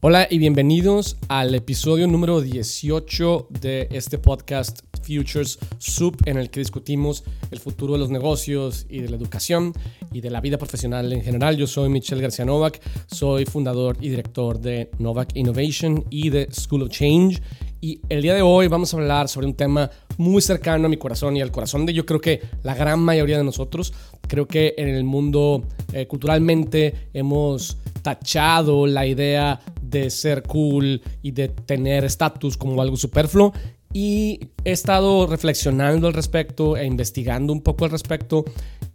Hola y bienvenidos al episodio número 18 de este podcast Futures Sub en el que discutimos el futuro de los negocios y de la educación y de la vida profesional en general. Yo soy Michelle García Novak, soy fundador y director de Novak Innovation y de School of Change y el día de hoy vamos a hablar sobre un tema muy cercano a mi corazón y al corazón de yo creo que la gran mayoría de nosotros. Creo que en el mundo eh, culturalmente hemos tachado la idea de ser cool y de tener estatus como algo superfluo. Y he estado reflexionando al respecto e investigando un poco al respecto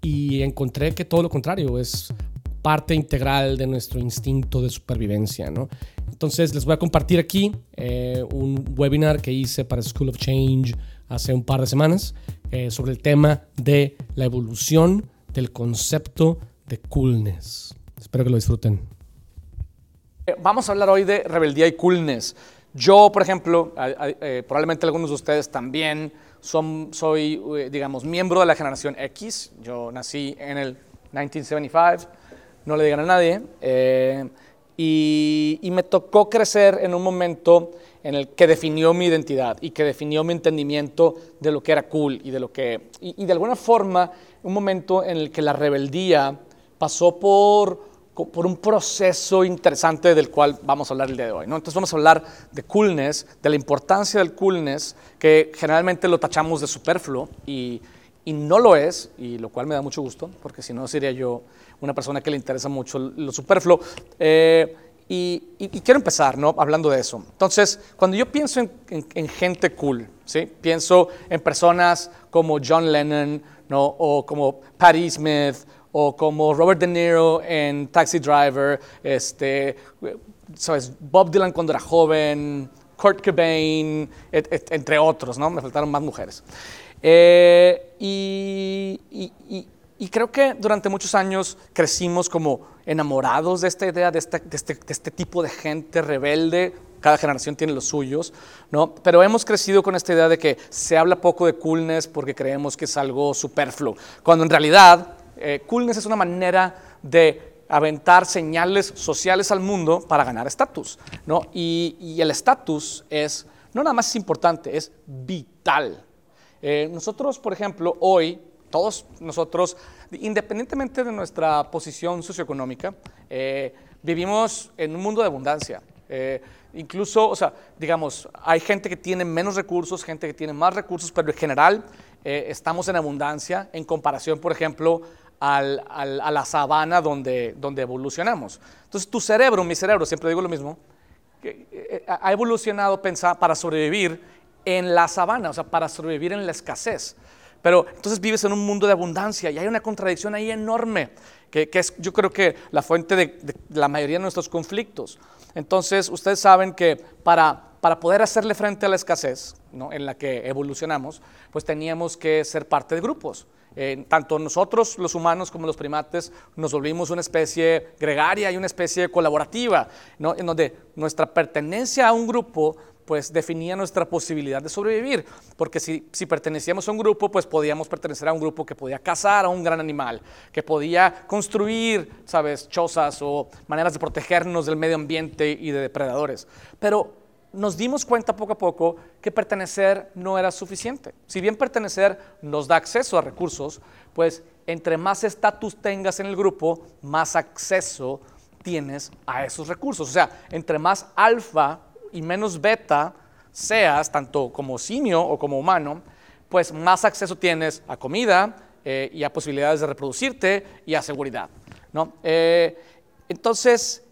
y encontré que todo lo contrario es parte integral de nuestro instinto de supervivencia, ¿no? Entonces les voy a compartir aquí eh, un webinar que hice para School of Change hace un par de semanas eh, sobre el tema de la evolución del concepto de coolness. Espero que lo disfruten. Eh, vamos a hablar hoy de rebeldía y coolness. Yo, por ejemplo, eh, probablemente algunos de ustedes también, son, soy, eh, digamos, miembro de la generación X. Yo nací en el 1975, no le digan a nadie. y, me tocó crecer en un momento en el que definió mi identidad y que definió mi entendimiento de lo que era cool y de lo que... Y de alguna forma, un momento en el que la rebeldía pasó por por un proceso interesante del cual vamos a hablar el día de hoy. ¿no? Entonces vamos a hablar de coolness, de la importancia del coolness, que generalmente lo tachamos de superfluo y, y no lo es, y lo cual me da mucho gusto, porque si no sería yo una persona que le interesa mucho lo superfluo. Eh, y, y, quiero empezar ¿no? hablando de eso. Entonces, cuando yo pienso en, en, gente cool, ¿sí? pienso en personas como John Lennon ¿no? o como Patti Smith o como Robert De Niro en Taxi Driver, este, ¿sabes? Bob Dylan cuando era joven, Kurt Cobain, entre otros, ¿no? Me faltaron más mujeres. Eh, y, y, y, creo que durante muchos años crecimos como enamorados de esta idea, de este, de este, de este tipo de gente rebelde. Cada generación tiene los suyos, ¿no? Pero hemos crecido con esta idea de que se habla poco de coolness porque creemos que es algo superfluo, cuando en realidad eh, coolness es una manera de aventar señales sociales al mundo para ganar estatus, ¿no? Y, el estatus es, no nada más es importante, es vital. Eh, nosotros, por ejemplo, hoy, todos nosotros, independientemente de nuestra posición socioeconómica, eh, vivimos en un mundo de abundancia. incluso, o sea, digamos, hay gente que tiene menos recursos, gente que tiene más recursos, pero en general estamos en abundancia en comparación, por ejemplo, a la sabana donde, donde evolucionamos. Entonces tu cerebro, mi cerebro, siempre digo lo mismo, que, eh, ha evolucionado pensar para sobrevivir en la sabana, o sea, para sobrevivir en la escasez. Pero entonces vives en un mundo de abundancia y hay una contradicción ahí enorme, que, es yo creo que la fuente de, de, la mayoría de nuestros conflictos. Entonces ustedes saben que para, para poder hacerle frente a la escasez ¿no? en la que evolucionamos, pues teníamos que ser parte de grupos. Eh, tanto nosotros, los humanos, como los primates, nos volvimos una especie gregaria y una especie colaborativa, ¿no? en donde nuestra pertenencia a un grupo pues definía nuestra posibilidad de sobrevivir, porque si, si, pertenecíamos a un grupo, pues podíamos pertenecer a un grupo que podía cazar a un gran animal, que podía construir, sabes, chozas o maneras de protegernos del medio ambiente y de depredadores. Pero nos dimos cuenta poco a poco que pertenecer no era suficiente. Si bien pertenecer nos da acceso a recursos, pues entre más estatus tengas en el grupo, más acceso tienes a esos recursos. O sea, entre más alfa y menos beta seas, tanto como simio o como humano, pues más acceso tienes a comida eh, y a posibilidades de reproducirte y a seguridad. ¿no? Eh, entonces,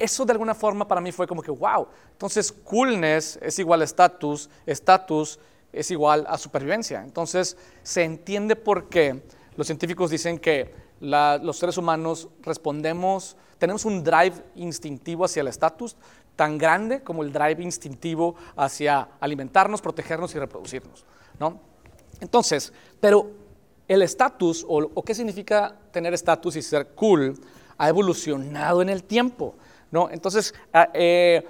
eso de alguna forma para mí fue como que, wow, entonces coolness es igual a estatus, estatus es igual a supervivencia. Entonces se entiende por qué los científicos dicen que los seres humanos respondemos, tenemos un drive instintivo hacia el estatus tan grande como el drive instintivo hacia alimentarnos, protegernos y reproducirnos. ¿no? Entonces, pero el estatus o, o qué significa tener estatus y ser cool ha evolucionado en el tiempo. ¿No? Entonces, ah, eh,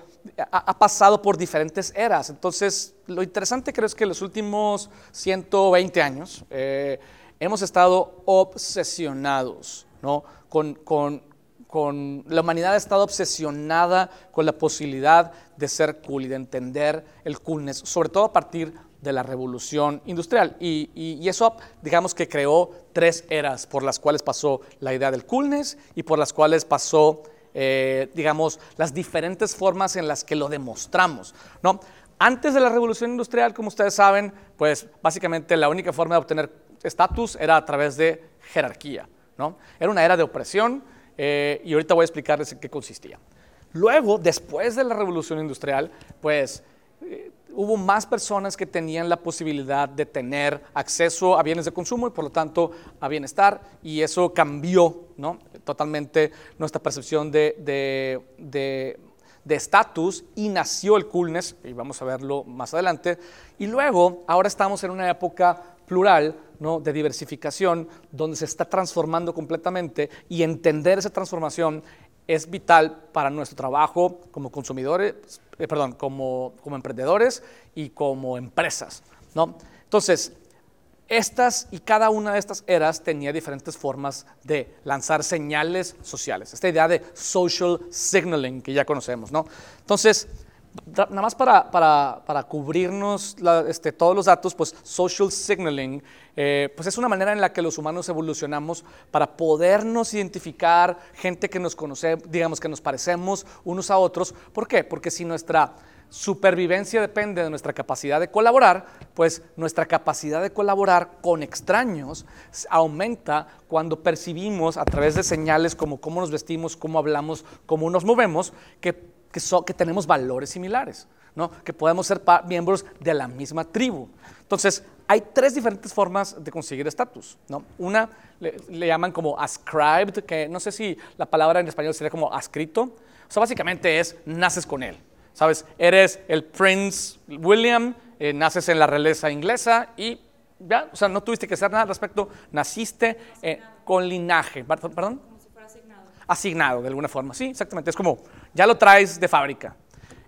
ha, pasado por diferentes eras. Entonces, lo interesante creo es que en los últimos 120 años eh, hemos estado obsesionados ¿no? con, con, con, la humanidad ha estado obsesionada con la posibilidad de ser cool y de entender el coolness, sobre todo a partir de la revolución industrial. Y, eso, digamos que creó tres eras por las cuales pasó la idea del coolness y por las cuales pasó, eh, digamos, las diferentes formas en las que lo demostramos. ¿no? Antes de la revolución industrial, como ustedes saben, pues básicamente la única forma de obtener estatus era a través de jerarquía. ¿no? Era una era de opresión eh, y ahorita voy a explicarles en qué consistía. Luego, después de la revolución industrial, pues hubo más personas que tenían la posibilidad de tener acceso a bienes de consumo y por lo tanto a bienestar y eso cambió ¿no? totalmente nuestra percepción de estatus y nació el coolness, y vamos a verlo más adelante, y luego ahora estamos en una época plural, ¿no? de diversificación, donde se está transformando completamente y entender esa transformación es vital para nuestro trabajo como consumidores, eh, perdón, como, como emprendedores y como empresas. ¿no? Entonces, estas y cada una de estas eras tenía diferentes formas de lanzar señales sociales. Esta idea de social signaling que ya conocemos, ¿no? Entonces, nada más para, para, para cubrirnos este, todos los datos, pues social signaling, eh, pues es una manera en la que los humanos evolucionamos para podernos identificar, gente que nos conoce, digamos que nos parecemos unos a otros. ¿Por qué? Porque si nuestra supervivencia depende de nuestra capacidad de colaborar, pues nuestra capacidad de colaborar con extraños aumenta cuando percibimos a través de señales como cómo nos vestimos, cómo hablamos, cómo nos movemos, que que, tenemos valores similares, ¿no? que podemos ser miembros de la misma tribu. Entonces, hay tres diferentes formas de conseguir estatus. ¿no? Una le, llaman como ascribed, que no sé si la palabra en español sería como ascrito. O sea, básicamente es naces con él. ¿Sabes? Eres el Prince William, eh, naces en la realeza inglesa y ya, o sea, no tuviste que hacer nada al respecto, naciste eh, con linaje. ¿Perdón? Asignado de alguna forma. Sí, exactamente. Es como, ya lo traes de fábrica.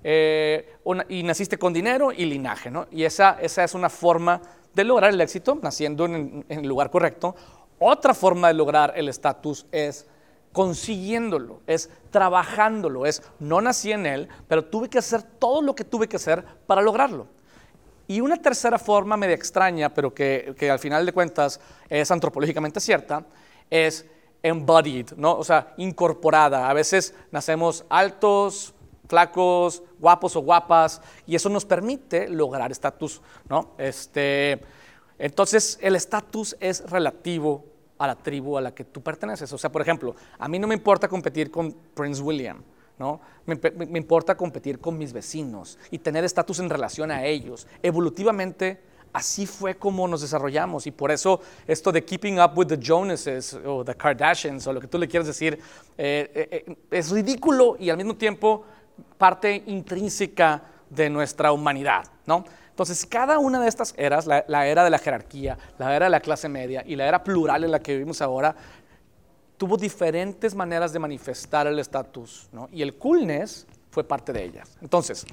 Eh, y naciste con dinero y linaje, ¿no? Y esa, esa es una forma de lograr el éxito, naciendo en, en el lugar correcto. Otra forma de lograr el estatus es consiguiéndolo, es trabajándolo, es no nací en él, pero tuve que hacer todo lo que tuve que hacer para lograrlo. Y una tercera forma media extraña, pero que, que al final de cuentas es antropológicamente cierta, es embodied, ¿no? O sea, incorporada. A veces nacemos altos, flacos, guapos o guapas, y eso nos permite lograr estatus, ¿no? Este, entonces, el estatus es relativo a la tribu a la que tú perteneces. O sea, por ejemplo, a mí no me importa competir con Prince William, ¿no? Me, me importa competir con mis vecinos y tener estatus en relación a ellos. Evolutivamente, así fue como nos desarrollamos y por eso esto de keeping up with the Jonases o the Kardashians o lo que tú le quieras decir eh, eh, es ridículo y al mismo tiempo parte intrínseca de nuestra humanidad, ¿no? Entonces, cada una de estas eras, la, la, era de la jerarquía, la era de la clase media y la era plural en la que vivimos ahora, tuvo diferentes maneras de manifestar el estatus, ¿no? Y el coolness fue parte de ellas. Entonces,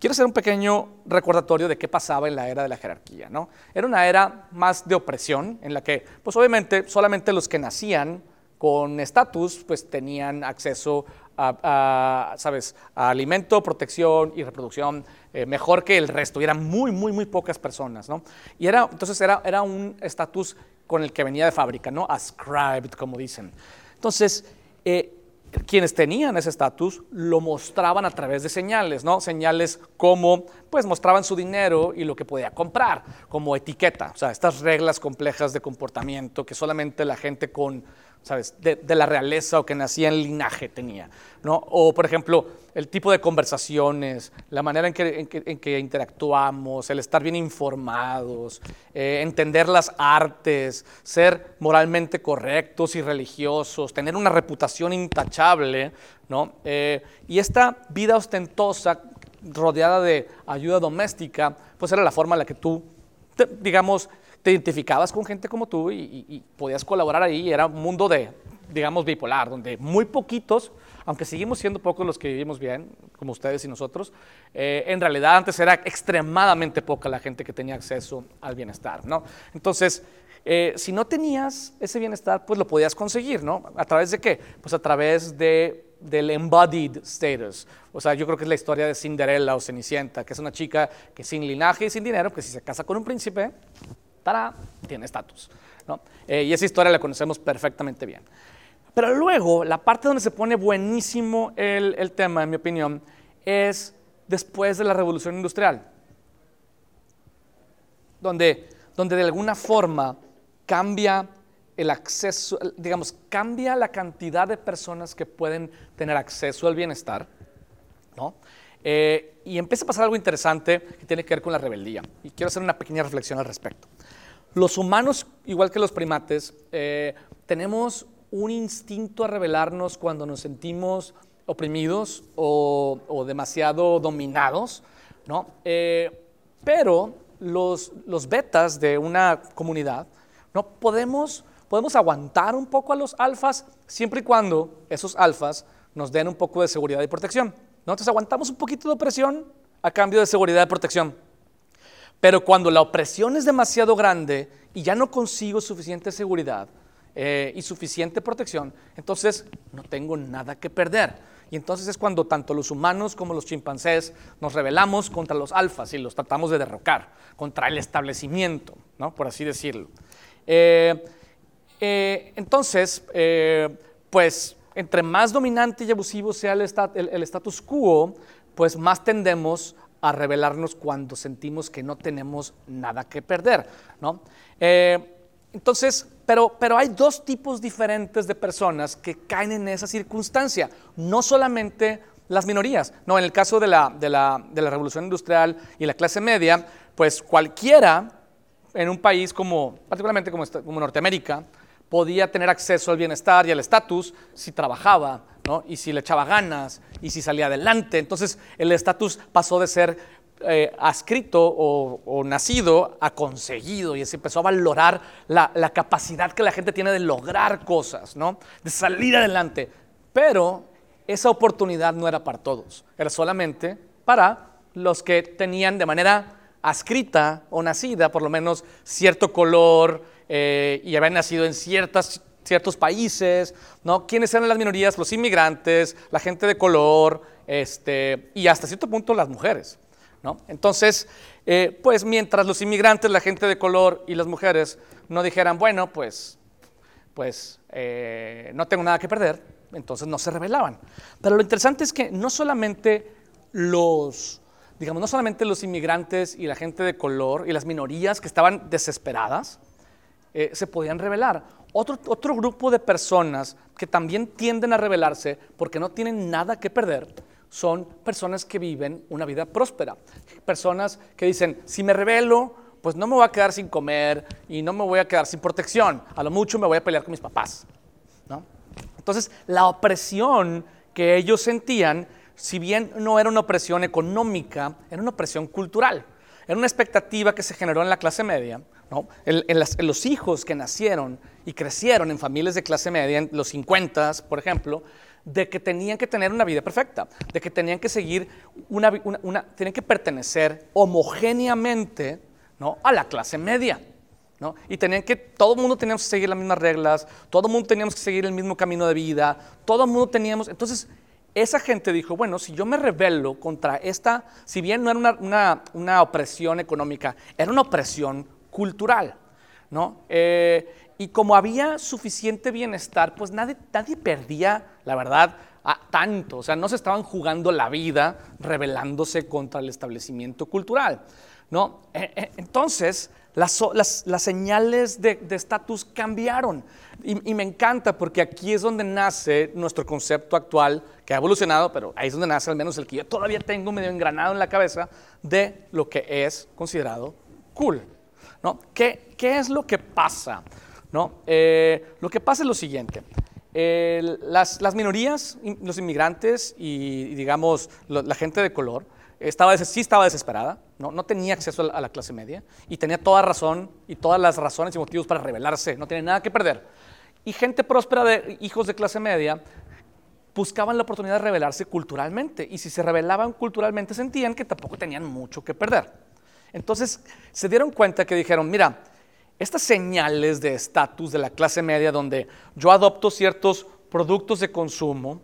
Quiero hacer un pequeño recordatorio de qué pasaba en la era de la jerarquía. ¿no? Era una era más de opresión, en la que, pues obviamente, solamente los que nacían con estatus, pues tenían acceso a, ¿sabes?, a alimento, protección y reproducción eh, mejor que el resto. Y eran muy, muy, muy pocas personas, ¿no? Y era, entonces era, era un estatus con el que venía de fábrica, ¿no? Ascribed, como dicen. Entonces, eh, quienes tenían ese estatus lo mostraban a través de señales, ¿no? Señales como, pues mostraban su dinero y lo que podía comprar, como etiqueta, o sea, estas reglas complejas de comportamiento que solamente la gente con ¿sabes? De, la realeza o que nacía en linaje tenía, ¿no? O, por ejemplo, el tipo de conversaciones, la manera en que, interactuamos, el estar bien informados, eh, entender las artes, ser moralmente correctos y religiosos, tener una reputación intachable, ¿no? Eh, y esta vida ostentosa, rodeada de ayuda doméstica, pues era la forma en la que tú, digamos, te identificabas con gente como tú y, podías colaborar ahí. Era un mundo de, digamos, bipolar, donde muy poquitos, aunque seguimos siendo pocos los que vivimos bien, como ustedes y nosotros, eh, en realidad antes era extremadamente poca la gente que tenía acceso al bienestar, ¿no? Entonces, Eh, si no tenías ese bienestar, pues lo podías conseguir, ¿no? ¿A través de qué? Pues a través de, del embodied status. O sea, yo creo que es la historia de Cinderella o Cenicienta, que es una chica que sin linaje y sin dinero, que si se casa con un príncipe, para, tiene estatus. ¿no? Eh, y esa historia la conocemos perfectamente bien. Pero luego, la parte donde se pone buenísimo el, el tema, en mi opinión, es después de la revolución industrial, donde, donde de alguna forma cambia el acceso, digamos, cambia la cantidad de personas que pueden tener acceso al bienestar, ¿no? Eh, y empieza a pasar algo interesante que tiene que ver con la rebeldía. Y quiero hacer una pequeña reflexión al respecto. Los humanos, igual que los primates, eh, tenemos un instinto a rebelarnos cuando nos sentimos oprimidos o, demasiado dominados, ¿no? Eh, pero los, los betas de una comunidad, no podemos, podemos aguantar un poco a los alfas siempre y cuando esos alfas nos den un poco de seguridad y protección. Nosotros aguantamos un poquito de opresión a cambio de seguridad y protección. Pero cuando la opresión es demasiado grande y ya no consigo suficiente seguridad eh, y suficiente protección, entonces no tengo nada que perder. Y entonces es cuando tanto los humanos como los chimpancés nos rebelamos contra los alfas y los tratamos de derrocar, contra el establecimiento, ¿no? por así decirlo. Eh, eh, entonces, eh, pues entre más dominante y abusivo sea el, status quo, pues más tendemos a rebelarnos cuando sentimos que no tenemos nada que perder, ¿no? entonces, pero, pero hay dos tipos diferentes de personas que caen en esa circunstancia, no solamente las minorías, no, en el caso de la, de la, de la revolución industrial y la clase media, pues cualquiera en un país como, particularmente como Norteamérica, podía tener acceso al bienestar y al estatus si trabajaba, ¿no? y si le echaba ganas, y si salía adelante. Entonces el estatus pasó de ser eh, adscrito o, nacido a conseguido, y se empezó a valorar la, capacidad que la gente tiene de lograr cosas, ¿no? de salir adelante. Pero esa oportunidad no era para todos, era solamente para los que tenían de manera ascrita o nacida, por lo menos cierto color eh, y haber nacido en ciertas, ciertos países, ¿no? ¿Quiénes eran las minorías? Los inmigrantes, la gente de color, este, y hasta cierto punto las mujeres, ¿no? Entonces, eh, pues mientras los inmigrantes, la gente de color y las mujeres no dijeran, bueno, pues, pues eh, no tengo nada que perder, entonces no se rebelaban. Pero lo interesante es que no solamente los digamos, no solamente los inmigrantes y la gente de color y las minorías que estaban desesperadas, eh, se podían rebelar. Otro, otro grupo de personas que también tienden a rebelarse porque no tienen nada que perder son personas que viven una vida próspera. Personas que dicen, si me rebelo, pues no me voy a quedar sin comer y no me voy a quedar sin protección. A lo mucho me voy a pelear con mis papás. ¿no? Entonces, la opresión que ellos sentían si bien no era una opresión económica, era una opresión cultural. Era una expectativa que se generó en la clase media, los hijos que nacieron y crecieron en familias de clase media, en los 50, por ejemplo, de que tenían que tener una vida perfecta, de que tenían que seguir una, una, que pertenecer homogéneamente a la clase media. Y tenían que, todo el mundo teníamos que seguir las mismas reglas, todo el mundo teníamos que seguir el mismo camino de vida, todo el mundo teníamos, entonces esa gente dijo, bueno, si yo me rebelo contra esta, si bien no era una, opresión económica, era una opresión cultural, ¿no? Eh, y como había suficiente bienestar, pues nadie, nadie perdía, la verdad, tanto. O sea, no se estaban jugando la vida rebelándose contra el establecimiento cultural, ¿no? Eh, eh, entonces, las, señales de estatus cambiaron. Y, me encanta porque aquí es donde nace nuestro concepto actual, que ha evolucionado, pero ahí es donde nace al menos el que yo todavía tengo medio engranado en la cabeza de lo que es considerado cool. ¿No? ¿Qué, es lo que pasa? ¿no? Eh, lo que pasa es lo siguiente. las, las, minorías, los inmigrantes y, digamos la gente de color, estaba, sí estaba desesperada, ¿no? no tenía acceso a la, clase media y tenía toda razón y todas las razones y motivos para rebelarse, no tenía nada que perder. Y gente próspera de hijos de clase media buscaban la oportunidad de rebelarse culturalmente y si se rebelaban culturalmente sentían que tampoco tenían mucho que perder. Entonces se dieron cuenta que dijeron, mira, estas señales de estatus de la clase media donde yo adopto ciertos productos de consumo,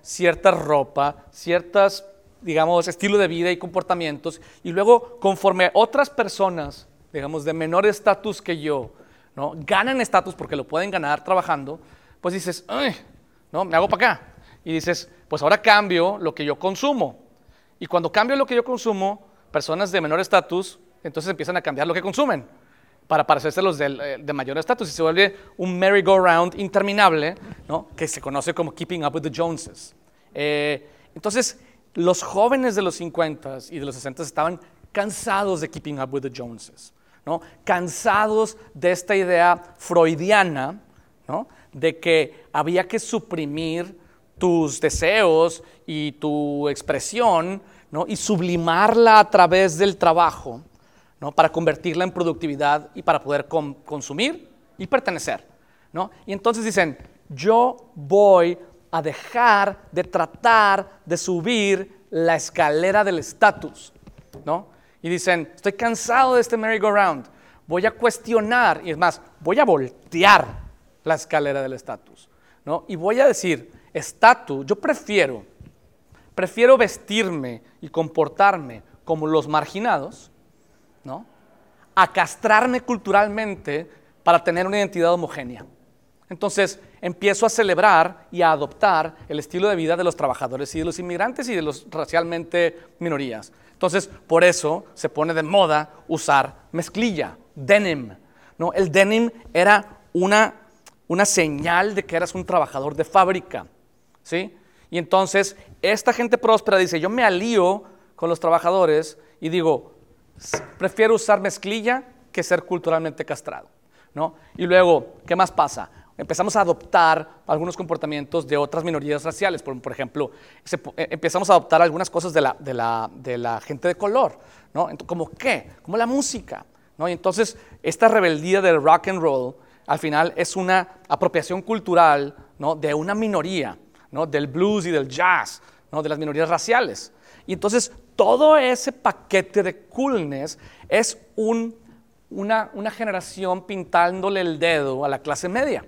cierta ropa, ciertas, digamos, estilo de vida y comportamientos, y luego conforme otras personas, digamos, de menor estatus que yo, ganan estatus porque lo pueden ganar trabajando, pues dices, ¿no? me hago para acá. Y dices, pues ahora cambio lo que yo consumo. Y cuando cambio lo que yo consumo, personas de menor estatus, entonces empiezan a cambiar lo que consumen para parecerse a los de, eh, de mayor estatus y se vuelve un merry-go-round interminable, ¿no? que se conoce como Keeping Up with the Joneses. Eh, entonces, los jóvenes de los 50s y de los 60s estaban cansados de Keeping Up with the Joneses, ¿no? cansados de esta idea freudiana ¿no? de que había que suprimir tus deseos y tu expresión ¿no? y sublimarla a través del trabajo ¿no? para convertirla en productividad y para poder consumir y pertenecer. ¿no? Y entonces dicen, yo voy a dejar de tratar de subir la escalera del estatus. ¿no? Y dicen, estoy cansado de este merry-go-round, voy a cuestionar, y es más, voy a voltear la escalera del estatus. ¿no? Y voy a decir, estatus, yo prefiero, prefiero vestirme y comportarme como los marginados, ¿no? A castrarme culturalmente para tener una identidad homogénea. Entonces empiezo a celebrar y a adoptar el estilo de vida de los trabajadores y de los inmigrantes y de los racialmente minorías. Entonces, por eso se pone de moda usar mezclilla, denim. ¿no? El denim era una, una señal de que eras un trabajador de fábrica. ¿sí? Y entonces esta gente próspera dice, yo me alío con los trabajadores y digo, prefiero usar mezclilla que ser culturalmente castrado. ¿no? Y luego, ¿qué más pasa? Empezamos a adoptar algunos comportamientos de otras minorías raciales. Por, ejemplo, eh, empezamos a adoptar algunas cosas de la, de la, de la gente de color. ¿no? ¿Como qué? Como la música. ¿no? Y entonces, esta rebeldía del rock and roll, al final, es una apropiación cultural ¿no? de una minoría, ¿no? del blues y del jazz, ¿no? de las minorías raciales. Y entonces todo ese paquete de coolness es una, generación pintándole el dedo a la clase media.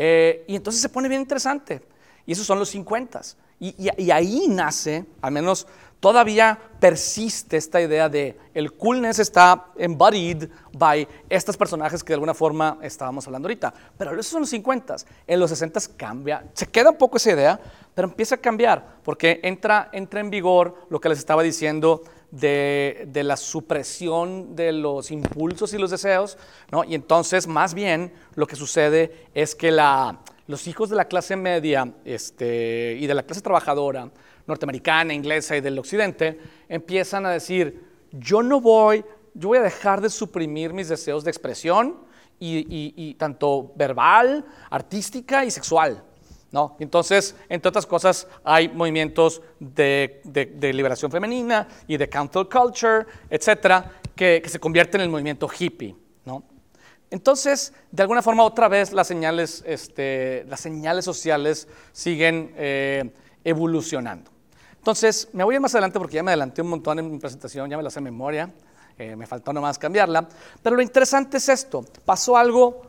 Eh, y entonces se pone bien interesante. Y esos son los 50. Y, y, ahí nace, al menos todavía persiste esta idea de el coolness está embodied by estos personajes que de alguna forma estábamos hablando ahorita. Pero esos son los 50. En los 60 cambia, se queda un poco esa idea, pero empieza a cambiar porque entra, entra en vigor lo que les estaba diciendo de, la supresión de los impulsos y los deseos, ¿no? y entonces más bien lo que sucede es que la, los hijos de la clase media este, y de la clase trabajadora norteamericana, inglesa y del occidente empiezan a decir, yo no voy, yo voy a dejar de suprimir mis deseos de expresión y tanto verbal, artística y sexual. ¿no? Entonces, entre otras cosas, hay movimientos de, liberación femenina y de counterculture, etcétera, que, se convierten en el movimiento hippie, ¿no? Entonces, de alguna forma, otra vez las señales, este, las señales sociales siguen eh, evolucionando. Entonces, me voy a ir más adelante porque ya me adelanté un montón en mi presentación, ya me la sé en memoria, eh, me faltó nomás cambiarla. Pero lo interesante es esto: pasó algo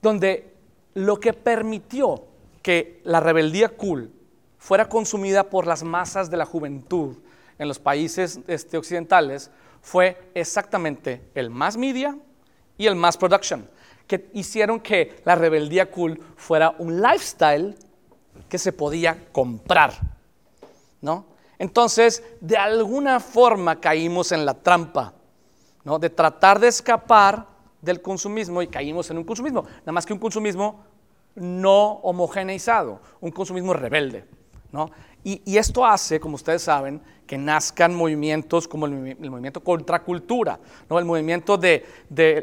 donde lo que permitió que la rebeldía cool fuera consumida por las masas de la juventud en los países este, occidentales fue exactamente el más media y el más production, que hicieron que la rebeldía cool fuera un lifestyle que se podía comprar. ¿No? Entonces, de alguna forma caímos en la trampa ¿no? de tratar de escapar del consumismo y caímos en un consumismo, nada más que un consumismo no homogeneizado, un consumismo rebelde. ¿no? Y, esto hace, como ustedes saben, que nazcan movimientos como el, movimiento contracultura, ¿no? el movimiento de,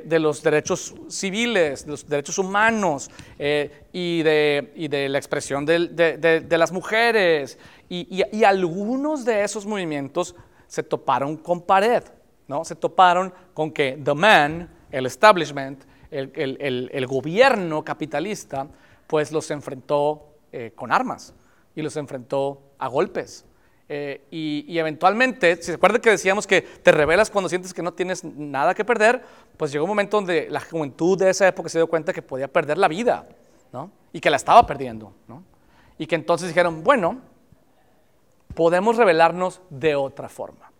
los derechos civiles, de los derechos humanos eh, y, de, la expresión de, las mujeres. Y, algunos de esos movimientos se toparon con pared, ¿no? se toparon con que the man, el establishment, el gobierno capitalista, pues los enfrentó eh, con armas y los enfrentó a golpes. Eh, y, eventualmente, si se acuerdan que decíamos que te revelas cuando sientes que no tienes nada que perder, pues llegó un momento donde la juventud de esa época se dio cuenta que podía perder la vida, ¿no? Y que la estaba perdiendo, ¿no? Y que entonces dijeron, bueno, podemos revelarnos de otra forma.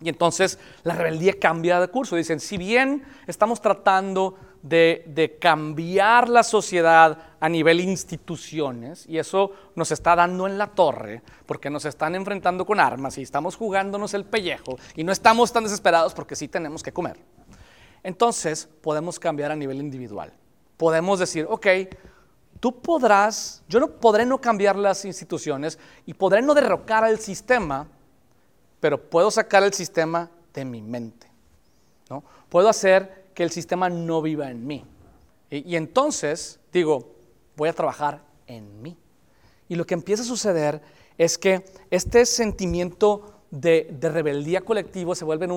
Y entonces la rebeldía cambia de curso. Dicen, si bien estamos tratando de, cambiar la sociedad a nivel instituciones, y eso nos está dando en la torre, porque nos están enfrentando con armas y estamos jugándonos el pellejo, y no estamos tan desesperados porque sí tenemos que comer. Entonces podemos cambiar a nivel individual. Podemos decir, ok, tú podrás, yo no podré no cambiar las instituciones y podré no derrocar al sistema, pero puedo sacar el sistema de mi mente. ¿no? Puedo hacer que el sistema no viva en mí. Y, entonces digo, voy a trabajar en mí. Y lo que empieza a suceder es que este sentimiento de, rebeldía colectivo se vuelve en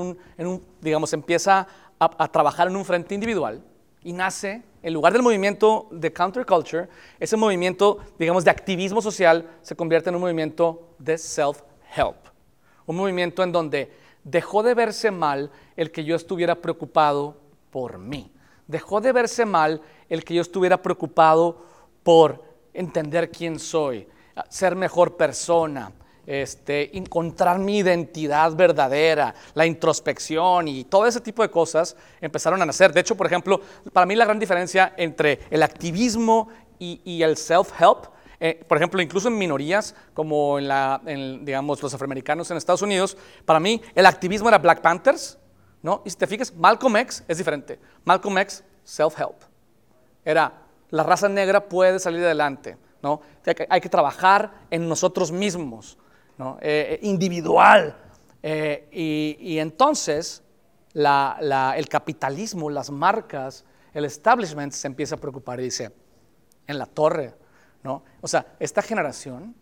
un, digamos, empieza a, trabajar en un frente individual y nace, en lugar del movimiento de counterculture, ese movimiento, digamos, de activismo social se convierte en un movimiento de self-help. Un movimiento en donde dejó de verse mal el que yo estuviera preocupado por mí. Dejó de verse mal el que yo estuviera preocupado por entender quién soy, ser mejor persona, este, encontrar mi identidad verdadera, la introspección y todo ese tipo de cosas empezaron a nacer. De hecho, por ejemplo, para mí la gran diferencia entre el activismo y, el self-help, eh, por ejemplo, incluso en minorías como en, digamos, los afroamericanos en Estados Unidos, para mí el activismo era Black Panthers, ¿no? Y si te fijas, Malcolm X es diferente. Malcolm X, self-help. Era, la raza negra puede salir adelante, ¿no? Hay que trabajar en nosotros mismos, ¿no? Eh, eh, individual. Eh, y, entonces el capitalismo, las marcas, el establishment se empieza a preocupar y dice, en la torre, ¿no? O sea, esta generación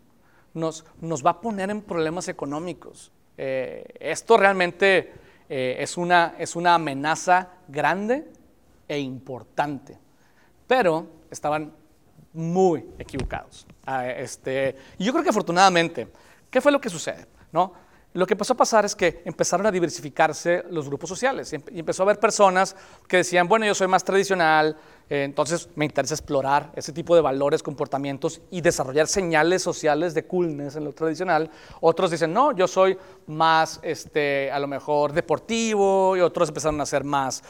nos, nos va a poner en problemas económicos. esto realmente eh, es, una, es una amenaza grande e importante. Pero estaban muy equivocados. Ah, este, y yo creo que afortunadamente, ¿qué fue lo que sucede? ¿No? Lo que empezó a pasar es que empezaron a diversificarse los grupos sociales y empezó a haber personas que decían, bueno, yo soy más tradicional, eh, entonces me interesa explorar ese tipo de valores, comportamientos y desarrollar señales sociales de coolness en lo tradicional. Otros dicen, no, yo soy más, este, a lo mejor, deportivo y otros empezaron a ser más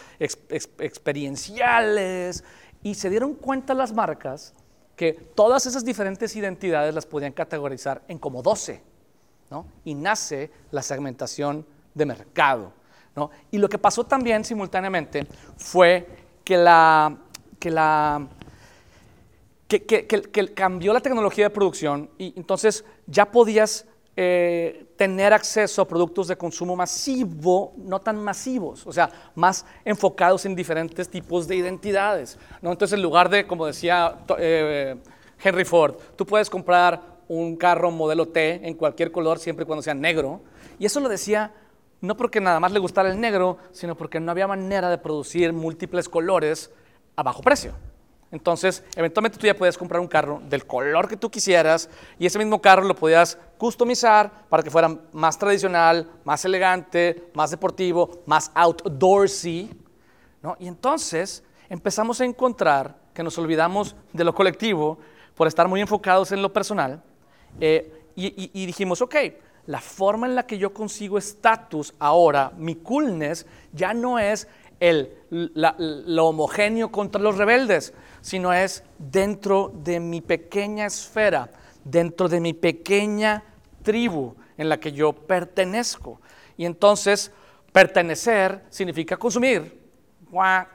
experienciales y se dieron cuenta las marcas que todas esas diferentes identidades las podían categorizar en como 12 y nace la segmentación de mercado. Y lo que pasó también simultáneamente fue que, la, que, la, que, cambió la tecnología de producción y entonces ya podías eh, tener acceso a productos de consumo masivo, no tan masivos, o sea, más enfocados en diferentes tipos de identidades. ¿no? Entonces, en lugar de, como decía eh, Henry Ford, tú puedes comprar un carro modelo T en cualquier color, siempre y cuando sea negro. Y eso lo decía no porque nada más le gustara el negro, sino porque no había manera de producir múltiples colores a bajo precio. Entonces, eventualmente tú ya podías comprar un carro del color que tú quisieras y ese mismo carro lo podías customizar para que fuera más tradicional, más elegante, más deportivo, más outdoorsy. ¿no? Y entonces empezamos a encontrar que nos olvidamos de lo colectivo por estar muy enfocados en lo personal eh, y, dijimos, ok, la forma en la que yo consigo estatus ahora, mi coolness, ya no es el, lo homogéneo contra los rebeldes, sino es dentro de mi pequeña esfera, dentro de mi pequeña tribu en la que yo pertenezco. Y entonces, pertenecer significa consumir.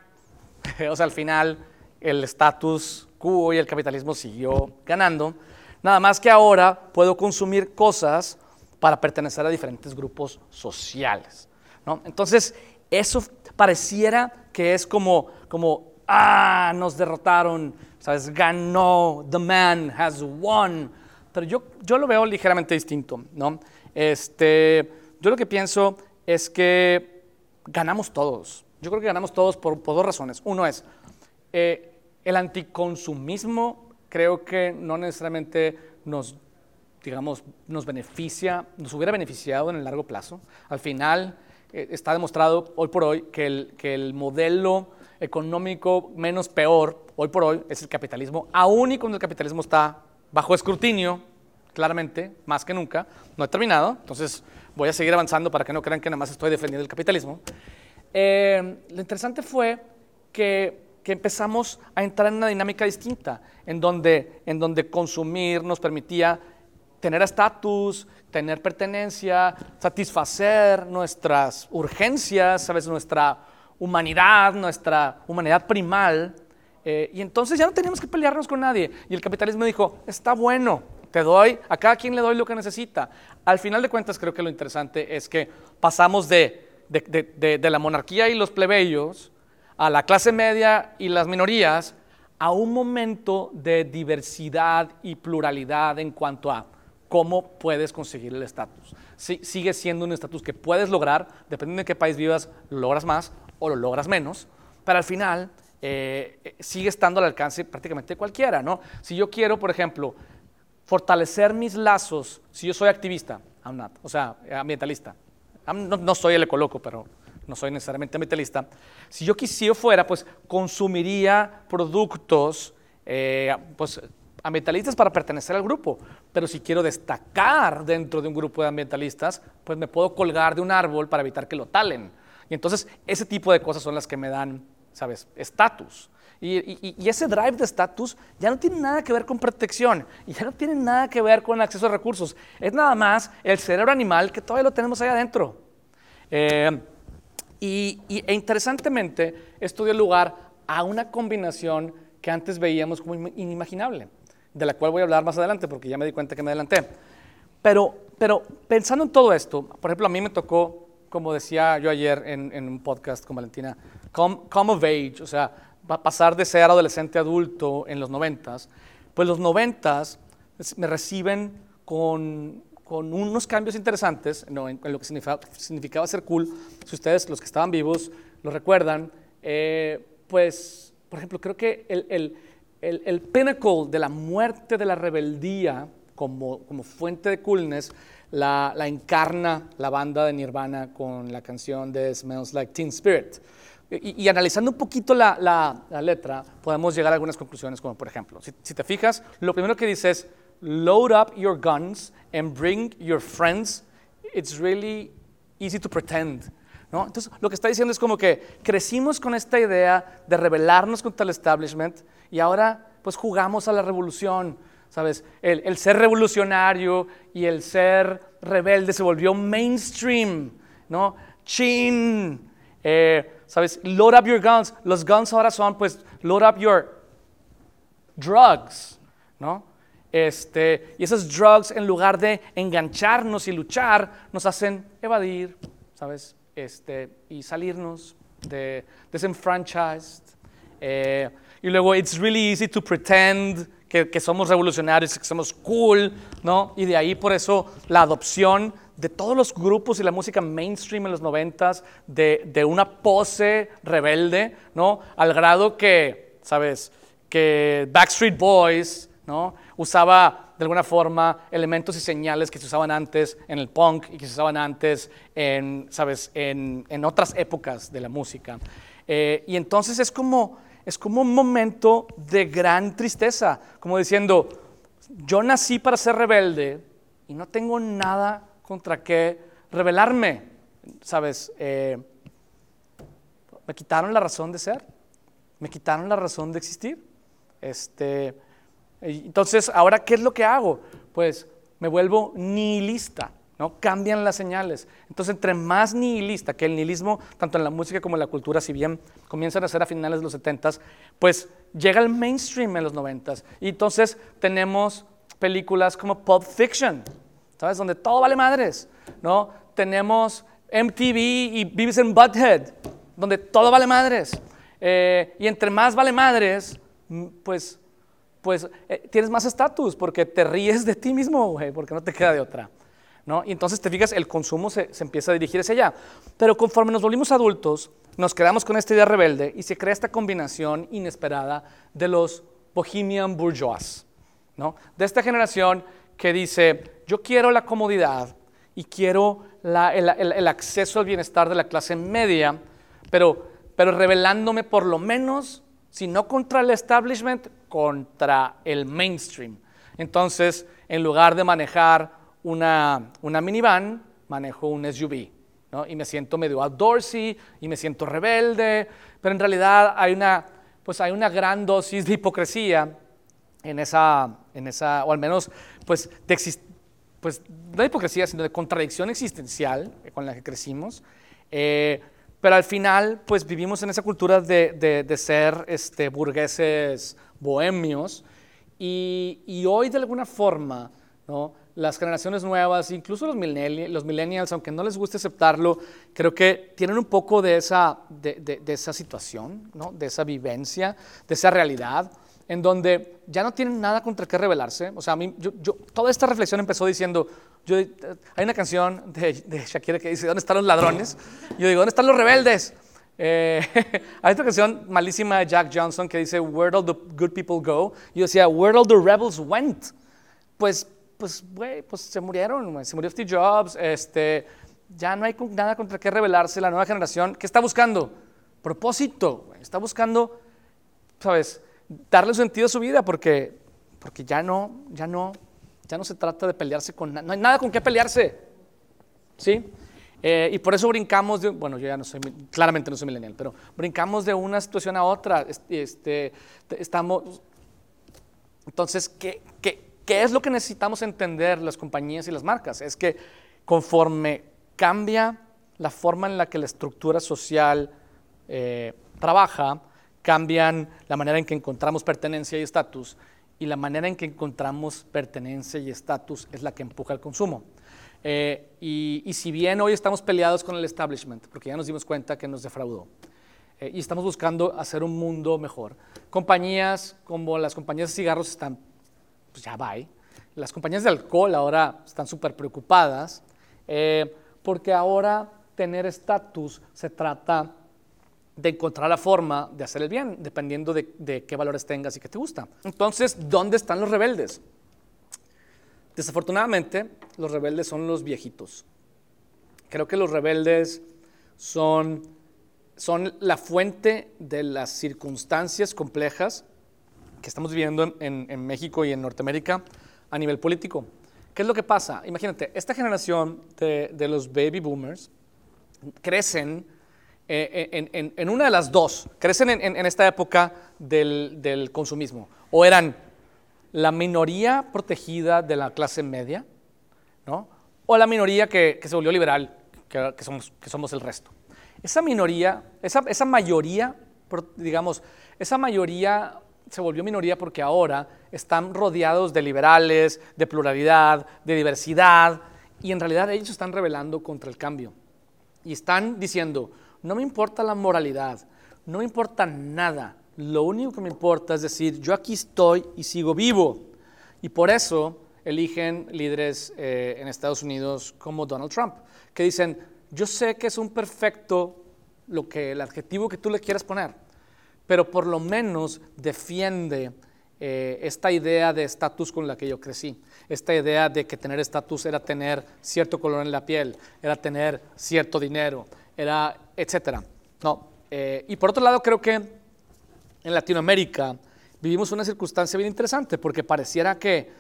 O sea, al final, el estatus quo y el capitalismo siguió ganando. Nada más que ahora puedo consumir cosas para pertenecer a diferentes grupos sociales. Entonces, eso pareciera que es como, como, ah, nos derrotaron, ¿sabes? Ganó, the man has won. Pero yo, yo lo veo ligeramente distinto, ¿no? Este, yo lo que pienso es que ganamos todos. Yo creo que ganamos todos por, dos razones. Uno es, eh, el anticonsumismo creo que no necesariamente nos digamos, nos beneficia, nos hubiera beneficiado en el largo plazo. Al final, está demostrado hoy por hoy que el, que el modelo económico menos peor, hoy por hoy, es el capitalismo, aún y cuando el capitalismo está bajo escrutinio, claramente, más que nunca, no he terminado, entonces voy a seguir avanzando para que no crean que nada más estoy defendiendo el capitalismo. Eh, lo interesante fue que, que, empezamos a entrar en una dinámica distinta, en donde, en donde consumir nos permitía tener estatus, tener pertenencia, satisfacer nuestras urgencias, ¿sabes? nuestra humanidad, nuestra humanidad primal. Eh, y entonces ya no teníamos que pelearnos con nadie. Y el capitalismo dijo, está bueno, te doy, a cada quien le doy lo que necesita. Al final de cuentas creo que lo interesante es que pasamos de, de, de la monarquía y los plebeyos a la clase media y las minorías a un momento de diversidad y pluralidad en cuanto a cómo puedes conseguir el estatus. sigue siendo un estatus que puedes lograr, dependiendo de qué país vivas, lo logras más o lo logras menos, pero al final eh, eh, sigue estando al alcance prácticamente de cualquiera, ¿no? Si yo quiero, por ejemplo, fortalecer mis lazos, si yo soy activista, I'm not, o sea, ambientalista, no, soy el ecoloco, pero no soy necesariamente ambientalista, si yo quisiera fuera, pues consumiría productos, eh, pues ambientalistas para pertenecer al grupo, pero si quiero destacar dentro de un grupo de ambientalistas, pues me puedo colgar de un árbol para evitar que lo talen. Y entonces ese tipo de cosas son las que me dan, ¿sabes?, estatus. Y, ese drive de estatus ya no tiene nada que ver con protección y ya no tiene nada que ver con acceso a recursos. Es nada más el cerebro animal que todavía lo tenemos ahí adentro. Eh, y, e interesantemente, esto dio lugar a una combinación que antes veíamos como inimaginable de la cual voy a hablar más adelante porque ya me di cuenta que me adelanté. Pero, pero pensando en todo esto, por ejemplo, a mí me tocó, como decía yo ayer en, un podcast con Valentina, come, of age, o sea, pasar de ser adolescente adulto en los noventas, pues los noventas me reciben con, con unos cambios interesantes en, lo que significaba, ser cool. Si ustedes, los que estaban vivos, lo recuerdan, eh, pues, por ejemplo, creo que el el, el pinnacle de la muerte de la rebeldía como, como fuente de coolness la, la, encarna la banda de Nirvana con la canción de Smells Like Teen Spirit. Y, analizando un poquito la, la, letra, podemos llegar a algunas conclusiones, como por ejemplo, si, si, te fijas, lo primero que dice es, load up your guns and bring your friends. It's really easy to pretend. ¿No? Entonces, lo que está diciendo es como que crecimos con esta idea de rebelarnos contra el establishment y ahora pues jugamos a la revolución, ¿sabes? El, ser revolucionario y el ser rebelde se volvió mainstream, ¿no? Chin, eh, ¿sabes? Load up your guns. Los guns ahora son pues load up your drugs, ¿no? Este, y esos drugs, en lugar de engancharnos y luchar, nos hacen evadir, ¿sabes? Este, y salirnos de desenfranchised. Eh, y luego, it's really easy to pretend que, que, somos revolucionarios, que somos cool, ¿no? Y de ahí por eso la adopción de todos los grupos y la música mainstream en los noventas, de, de una pose rebelde, ¿no? Al grado que, ¿sabes? Que Backstreet Boys, ¿no? Usaba de alguna forma elementos y señales que se usaban antes en el punk y que se usaban antes en, ¿sabes? En, en otras épocas de la música. Eh, y entonces es como es como un momento de gran tristeza, como diciendo, yo nací para ser rebelde y no tengo nada contra qué rebelarme, ¿sabes? Eh, me quitaron la razón de ser, me quitaron la razón de existir. Este, entonces, ahora, ¿qué es lo que hago? Pues me vuelvo nihilista. ¿no? Cambian las señales. Entonces, entre más nihilista, que el nihilismo, tanto en la música como en la cultura, si bien comienzan a ser a finales de los 70, pues llega al mainstream en los 90. Y entonces tenemos películas como Pulp Fiction, ¿sabes? Donde todo vale madres, ¿no? Tenemos MTV y Beavis and Butthead, donde todo vale madres. Eh, y entre más vale madres, pues, pues eh, tienes más estatus, porque te ríes de ti mismo, porque no te queda de otra. Y entonces te fijas, el consumo se, empieza a dirigir hacia allá. Pero conforme nos volvimos adultos, nos quedamos con esta idea rebelde y se crea esta combinación inesperada de los bohemian bourgeois, ¿no? De esta generación que dice, yo quiero la comodidad y quiero el, acceso al bienestar de la clase media, pero, pero revelándome por lo menos, si no contra el establishment, contra el mainstream. Entonces, en lugar de manejar una, una minivan, manejo un SUV. ¿no? Y me siento medio outdoorsy y me siento rebelde, pero en realidad hay una, pues hay una gran dosis de hipocresía en esa, en esa o al menos pues, de, pues no de hipocresía, sino de contradicción existencial con la que crecimos. Eh, pero al final, pues vivimos en esa cultura de, de, ser este, burgueses bohemios y, y, hoy de alguna forma, ¿no? las generaciones nuevas, incluso los millennials, los millennials, aunque no les guste aceptarlo, creo que tienen un poco de esa, de, de, esa situación, ¿no? de esa vivencia, de esa realidad, en donde ya no tienen nada contra qué rebelarse. O sea, a mí, yo, yo, toda esta reflexión empezó diciendo, yo, hay una canción de, de, Shakira que dice, ¿dónde están los ladrones? Yo digo, ¿dónde están los rebeldes? Eh, hay otra canción malísima de Jack Johnson que dice, Where all the good people go? Y yo decía, Where all the rebels went? Pues, pues, güey, pues se murieron, se murió Steve Jobs, este, ya no hay nada contra qué rebelarse. La nueva generación, ¿qué está buscando? Propósito, está buscando, ¿sabes? Darle sentido a su vida porque, porque ya no, ya no, ya no se trata de pelearse con nada, no hay nada con qué pelearse. ¿Sí? Eh, y por eso brincamos de, bueno, yo ya no soy, claramente no soy millennial, pero brincamos de una situación a otra. Este, estamos, entonces, ¿qué, qué, qué es lo que necesitamos entender las compañías y las marcas? Es que conforme cambia la forma en la que la estructura social eh, trabaja, cambian la manera en que encontramos pertenencia y estatus, y la manera en que encontramos pertenencia y estatus es la que empuja el consumo. Eh, y, si bien hoy estamos peleados con el establishment, porque ya nos dimos cuenta que nos defraudó, eh, y estamos buscando hacer un mundo mejor, compañías como las compañías de cigarros están, pues ya va, las compañías de alcohol ahora están súper preocupadas, eh, porque ahora tener estatus se trata de encontrar la forma de hacer el bien, dependiendo de, qué valores tengas y qué te gusta. Entonces, ¿dónde están los rebeldes? Desafortunadamente, los rebeldes son los viejitos. Creo que los rebeldes son, son la fuente de las circunstancias complejas que estamos viviendo en, México y en Norteamérica a nivel político. ¿Qué es lo que pasa? Imagínate, esta generación de, de los baby boomers crecen eh, en, una de las dos, crecen en, esta época del, consumismo, o eran la minoría protegida de la clase media, ¿no? o la minoría que, se volvió liberal, que, somos, que somos el resto. Esa minoría, esa, esa mayoría, digamos, esa mayoría se volvió minoría porque ahora están rodeados de liberales, de pluralidad, de diversidad, y en realidad ellos están rebelando contra el cambio. Y están diciendo, no me importa la moralidad, no me importa nada. Lo único que me importa es decir, yo aquí estoy y sigo vivo. Y por eso eligen líderes eh, en Estados Unidos como Donald Trump, que dicen, yo sé que es un perfecto, lo que, el adjetivo que tú le quieras poner, pero por lo menos defiende eh, esta idea de estatus con la que yo crecí, esta idea de que tener estatus era tener cierto color en la piel, era tener cierto dinero, era etcétera. No. Eh, y por otro lado, creo que en Latinoamérica vivimos una circunstancia bien interesante porque pareciera que,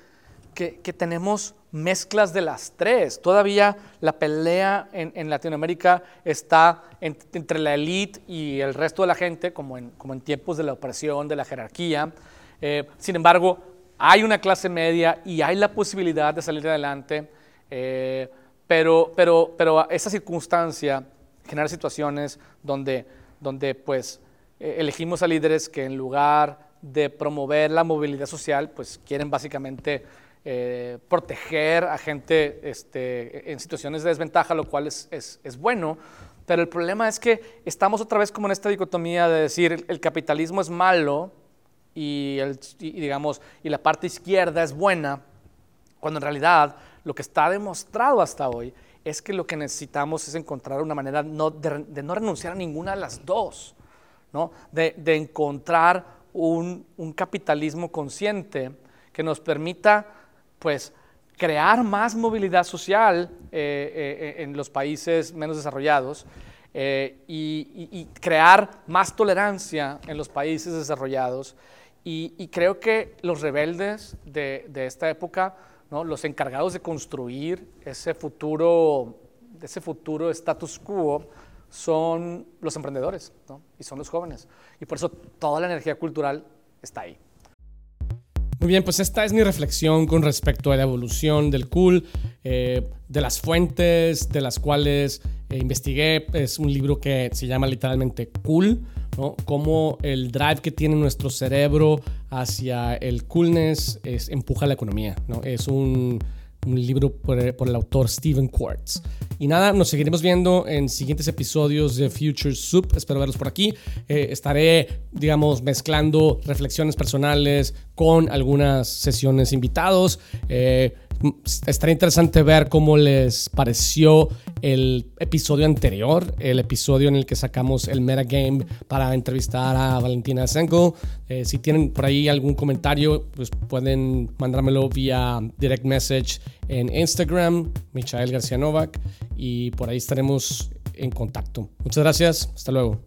que, tenemos mezclas de las tres. Todavía la pelea en, Latinoamérica está entre la élite y el resto de la gente, como en, como en tiempos de la opresión, de la jerarquía. Eh, sin embargo, hay una clase media y hay la posibilidad de salir adelante, eh, pero, pero, pero esa circunstancia generar situaciones donde, donde pues eh, elegimos a líderes que en lugar de promover la movilidad social, pues quieren básicamente eh, proteger a gente este, en situaciones de desventaja, lo cual es, es, es, bueno. Pero el problema es que estamos otra vez como en esta dicotomía de decir el, capitalismo es malo y, el, y, digamos, y la parte izquierda es buena, cuando en realidad lo que está demostrado hasta hoy es que lo que necesitamos es encontrar una manera de, no renunciar a ninguna de las dos, ¿no? de, encontrar un, capitalismo consciente que nos permita pues, crear más movilidad social eh, en los países menos desarrollados y, crear más tolerancia en los países desarrollados. Y, creo que los rebeldes de, esta época, ¿no? los encargados de construir ese futuro, ese futuro status quo, son los emprendedores y son los jóvenes. Y por eso toda la energía cultural está ahí. Muy bien, pues esta es mi reflexión con respecto a la evolución del cool, eh, de las fuentes de las cuales eh, investigué. Es un libro que se llama literalmente Cool, ¿no? Cómo el drive que tiene nuestro cerebro hacia el coolness es, empuja la economía, ¿no? Es un libro por, el autor Stephen Quartz. Y nada, nos seguiremos viendo en siguientes episodios de Future Soup. Espero verlos por aquí. Eh, estaré, digamos, mezclando reflexiones personales con algunas sesiones invitados. Eh, estaría interesante ver cómo les pareció el episodio anterior, el episodio en el que sacamos el metagame para entrevistar a Valentina Senko. Eh, si tienen por ahí algún comentario, pues pueden mandármelo vía direct message en Instagram, Michael García Novak, y por ahí estaremos en contacto. Muchas gracias, hasta luego.